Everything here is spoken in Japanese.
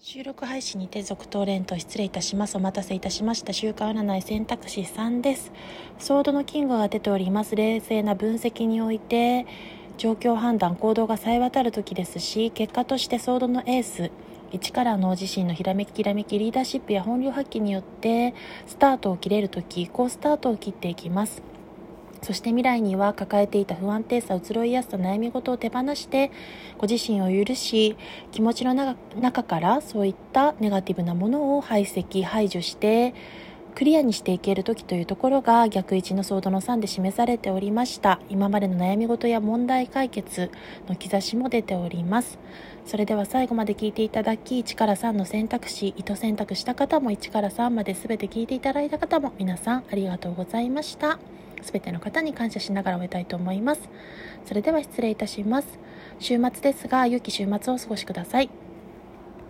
収録配信にて続投連と失礼いたします。お待たせいたしました。週間占い選択肢3です。ソードのキングが出ております。冷静な分析において、状況判断、行動がさえ渡る時ですし、結果としてソードのエース、一からの自身のひらめききらめきリーダーシップや本領発揮によってスタートを切れる時、こうスタートを切っていきます。そして未来には抱えていた不安定さ、移ろいやすさ、悩み事を手放して、ご自身を許し、気持ちの中からそういったネガティブなものを排斥、排除して、クリアにしていける時というところが逆位置のソードの3で示されておりました。今までの悩み事や問題解決の兆しも出ております。それでは最後まで聞いていただき1から3の選択肢糸選択した方も1から3まで全て聞いていただいた方も皆さんありがとうございました。全ての方に感謝しながら終えたいと思います。それでは失礼いたします。週末ですが良き週末をお過ごしください。